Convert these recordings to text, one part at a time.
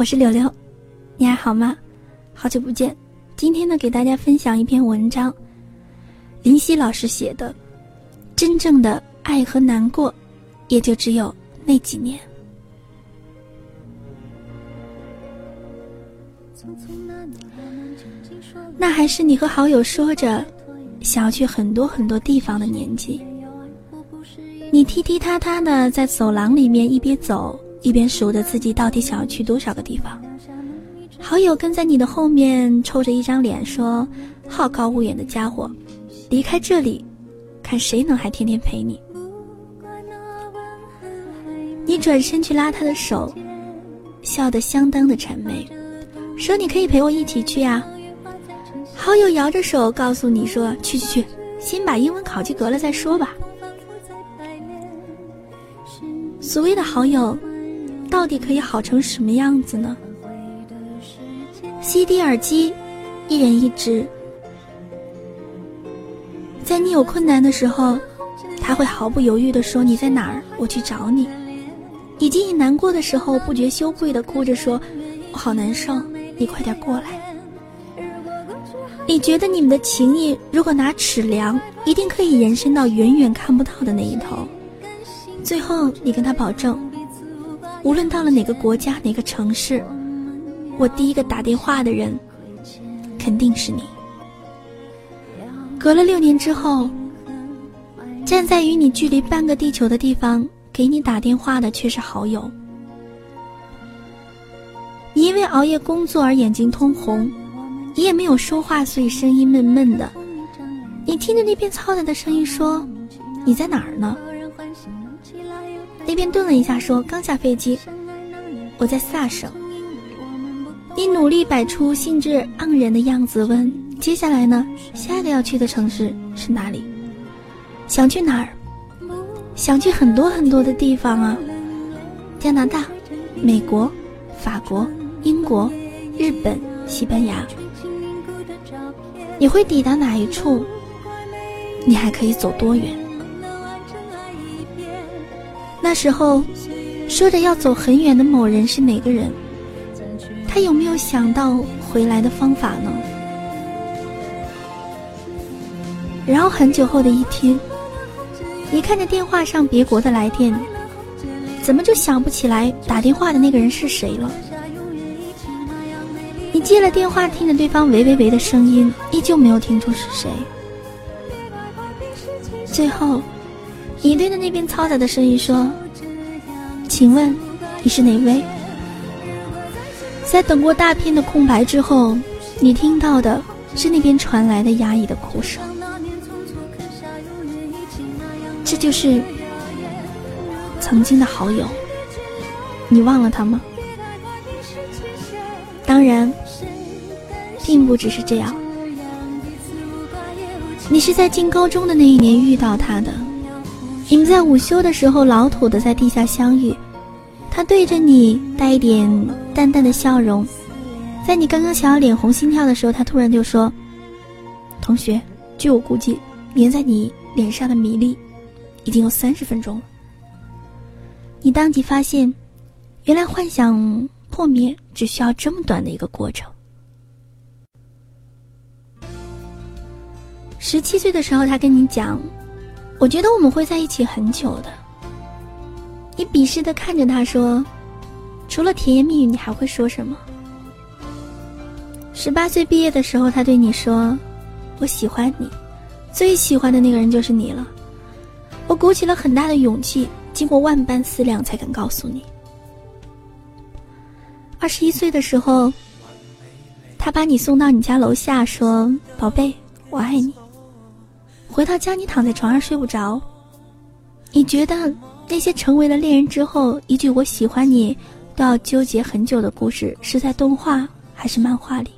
我是柳柳，你还好吗？好久不见。今天呢，给大家分享一篇文章，林夕老师写的。真正的爱和难过，也就只有那几年。那还是你和好友说着想要去很多很多地方的年纪。你踢踢踏踏的在走廊里面一边走。一边数着自己到底想要去多少个地方，好友跟在你的后面，抽着一张脸说：“好高骛远的家伙，离开这里，看谁能还天天陪你。”你转身去拉他的手，笑得相当的谄媚，说：“你可以陪我一起去啊。”好友摇着手告诉你说：“去去去，先把英文考及格了再说吧。”所谓的好友。到底可以好成什么样子呢？CD 耳机，一人一只。在你有困难的时候，他会毫不犹豫地说：“你在哪儿？我去找你。”以及你难过的时候，不觉羞愧地哭着说：“我好难受，你快点过来。”你觉得你们的情谊，如果拿尺量，一定可以延伸到远远看不到的那一头。最后，你跟他保证。无论到了哪个国家、哪个城市，我第一个打电话的人肯定是你。隔了六年之后，站在与你距离半个地球的地方给你打电话的却是好友。你因为熬夜工作而眼睛通红，你也没有说话，所以声音闷闷的。你听着那边嘈杂的声音说：“你在哪儿呢？”那边顿了一下，说：“刚下飞机，我在萨省。”你努力摆出兴致盎然的样子，问：“接下来呢？下一个要去的城市是哪里？想去哪儿？想去很多很多的地方啊！加拿大、美国、法国、英国、日本、西班牙。你会抵达哪一处？你还可以走多远？”那时候，说着要走很远的某人是哪个人？他有没有想到回来的方法呢？然后很久后的一天，你看着电话上别国的来电，怎么就想不起来打电话的那个人是谁了？你接了电话，听着对方喂喂喂的声音，依旧没有听出是谁。最后。你对着那边嘈杂的声音说：“请问你是哪位？”在等过大片的空白之后，你听到的是那边传来的压抑的哭声。这就是曾经的好友，你忘了他吗？当然，并不只是这样。你是在进高中的那一年遇到他的。你们在午休的时候老土的在地下相遇，他对着你带一点淡淡的笑容，在你刚刚想要脸红心跳的时候，他突然就说：“同学，据我估计，粘在你脸上的米粒已经有三十分钟了。”你当即发现，原来幻想破灭只需要这么短的一个过程。十七岁的时候，他跟你讲。我觉得我们会在一起很久的。你鄙视的看着他说：“除了甜言蜜语，你还会说什么？”十八岁毕业的时候，他对你说：“我喜欢你，最喜欢的那个人就是你了。”我鼓起了很大的勇气，经过万般思量，才敢告诉你。二十一岁的时候，他把你送到你家楼下，说：“宝贝，我爱你。”回到家，你躺在床上睡不着。你觉得那些成为了恋人之后一句“我喜欢你”都要纠结很久的故事，是在动画还是漫画里？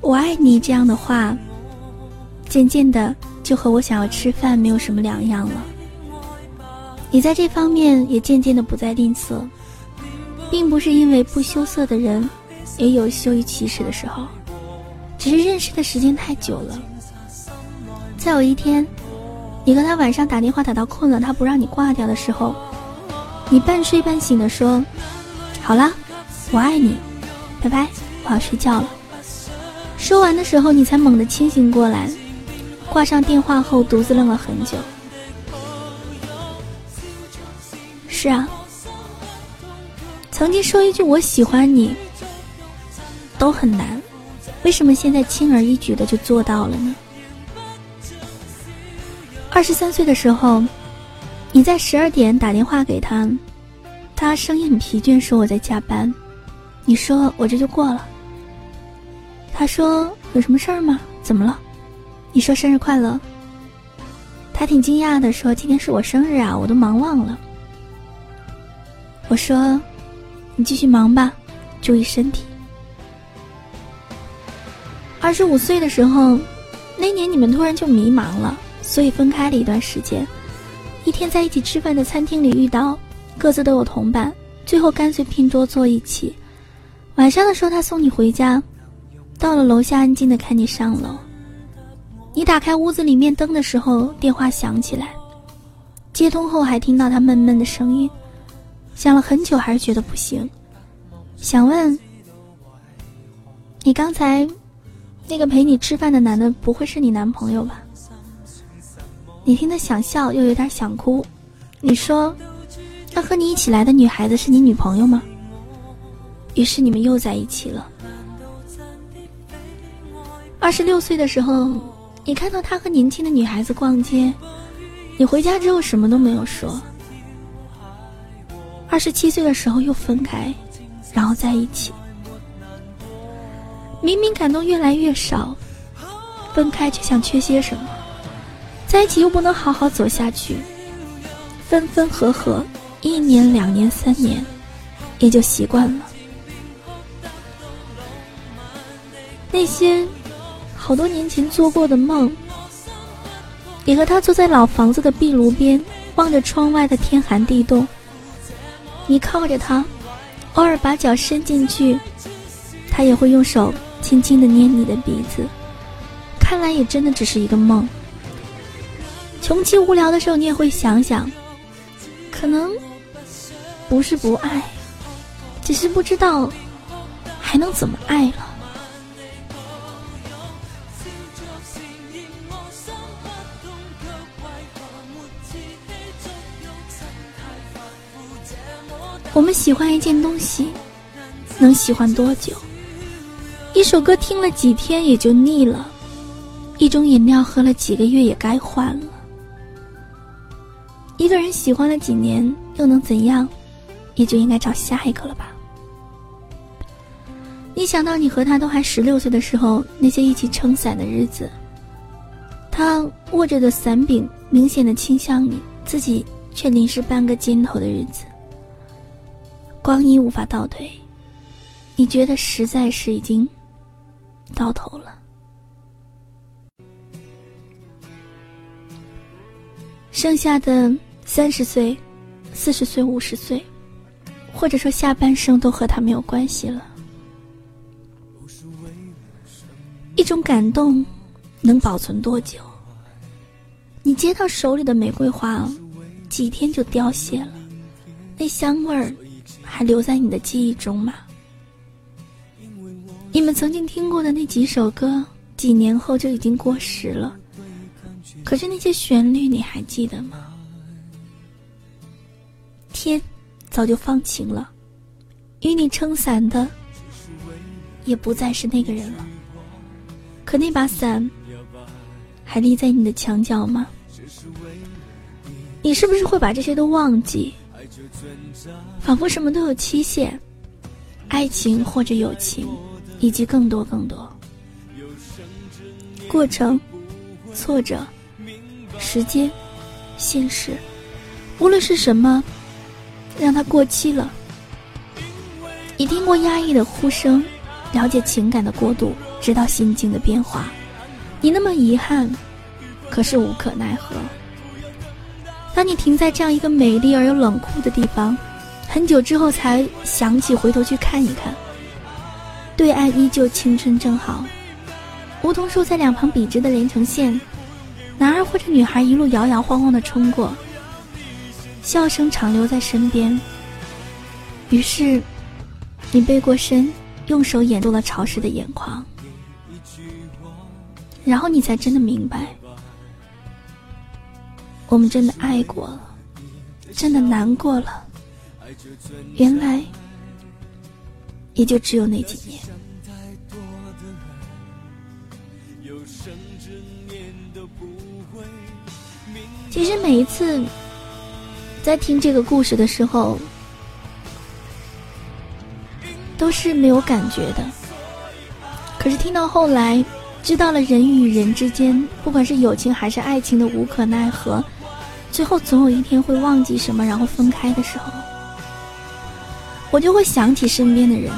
我爱你这样的话，渐渐的就和我想要吃饭没有什么两样了。你在这方面也渐渐的不再吝啬，并不是因为不羞涩的人也有羞于启齿的时候，只是认识的时间太久了。再有一天，你和他晚上打电话打到困了，他不让你挂掉的时候，你半睡半醒的说：“好了，我爱你，拜拜，我要睡觉了。”说完的时候，你才猛地清醒过来，挂上电话后独自愣了很久。是啊，曾经说一句“我喜欢你”都很难，为什么现在轻而易举的就做到了呢？二十三岁的时候，你在十二点打电话给他，他声音很疲倦，说我在加班。你说我这就过了。他说有什么事儿吗？怎么了？你说生日快乐。他挺惊讶的说今天是我生日啊，我都忙忘了。我说你继续忙吧，注意身体。二十五岁的时候，那年你们突然就迷茫了。所以分开了一段时间，一天在一起吃饭的餐厅里遇到，各自都有同伴，最后干脆拼桌坐一起。晚上的时候他送你回家，到了楼下安静的看你上楼。你打开屋子里面灯的时候，电话响起来，接通后还听到他闷闷的声音，想了很久还是觉得不行，想问你刚才那个陪你吃饭的男的不会是你男朋友吧？你听他想笑，又有点想哭。你说，那和你一起来的女孩子是你女朋友吗？于是你们又在一起了。二十六岁的时候，你看到他和年轻的女孩子逛街，你回家之后什么都没有说。二十七岁的时候又分开，然后在一起。明明感动越来越少，分开却像缺些什么。在一起又不能好好走下去，分分合合，一年、两年、三年，也就习惯了。那些好多年前做过的梦，你和他坐在老房子的壁炉边，望着窗外的天寒地冻。你靠着他，偶尔把脚伸进去，他也会用手轻轻的捏你的鼻子。看来也真的只是一个梦。穷极无聊的时候，你也会想想，可能不是不爱，只是不知道还能怎么爱了。我们喜欢一件东西，能喜欢多久？一首歌听了几天也就腻了，一种饮料喝了几个月也该换了。一个人喜欢了几年，又能怎样？也就应该找下一个了吧。一想到你和他都还十六岁的时候，那些一起撑伞的日子，他握着的伞柄明显的倾向你，自己却淋湿半个肩头的日子，光阴无法倒退，你觉得实在是已经到头了。剩下的三十岁、四十岁、五十岁，或者说下半生都和他没有关系了。一种感动能保存多久？你接到手里的玫瑰花，几天就凋谢了，那香味儿还留在你的记忆中吗？你们曾经听过的那几首歌，几年后就已经过时了。可是那些旋律你还记得吗？天早就放晴了，与你撑伞的也不再是那个人了。可那把伞还立在你的墙角吗？你是不是会把这些都忘记？仿佛什么都有期限，爱情或者友情，以及更多更多过程、挫折。时间，现实，无论是什么，让它过期了。你听过压抑的呼声，了解情感的过渡，知道心境的变化。你那么遗憾，可是无可奈何。你停在这样一个美丽而又冷酷的地方，很久之后才想起回头去看一看，对岸依旧青春正好。梧桐树在两旁笔直的连成线。男孩或者女孩一路摇摇晃晃的冲过，笑声常留在身边。于是，你背过身，用手掩住了潮湿的眼眶，然后你才真的明白，我们真的爱过了，真的难过了。原来，也就只有那几年。其实每一次在听这个故事的时候，都是没有感觉的。可是听到后来，知道了人与人之间，不管是友情还是爱情的无可奈何，最后总有一天会忘记什么，然后分开的时候，我就会想起身边的人。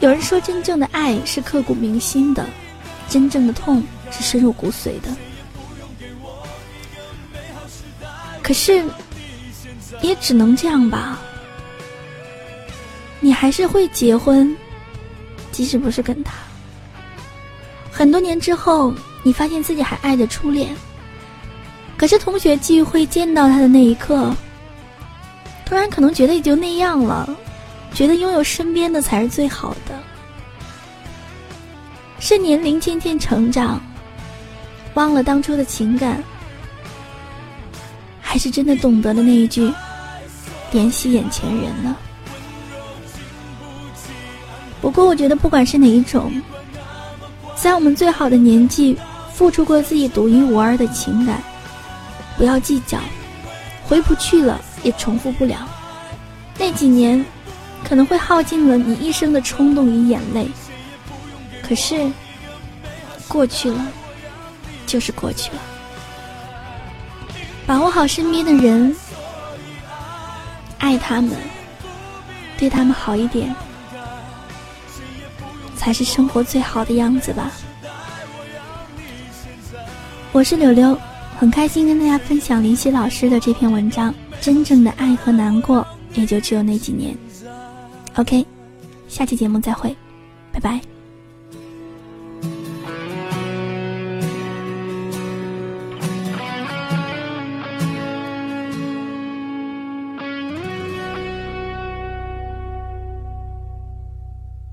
有人说，真正的爱是刻骨铭心的，真正的痛是深入骨髓的。可是，也只能这样吧。你还是会结婚，即使不是跟他。很多年之后，你发现自己还爱着初恋。可是同学聚会见到他的那一刻，突然可能觉得也就那样了，觉得拥有身边的才是最好的。是年龄渐渐成长，忘了当初的情感。还是真的懂得了那一句“怜惜眼前人”呢？不过，我觉得不管是哪一种，在我们最好的年纪付出过自己独一无二的情感，不要计较，回不去了也重复不了。那几年可能会耗尽了你一生的冲动与眼泪，可是过去了，就是过去了。把握好身边的人，爱他们，对他们好一点，才是生活最好的样子吧。我是柳柳，很开心跟大家分享林夕老师的这篇文章。真正的爱和难过，也就只有那几年。OK，下期节目再会，拜拜。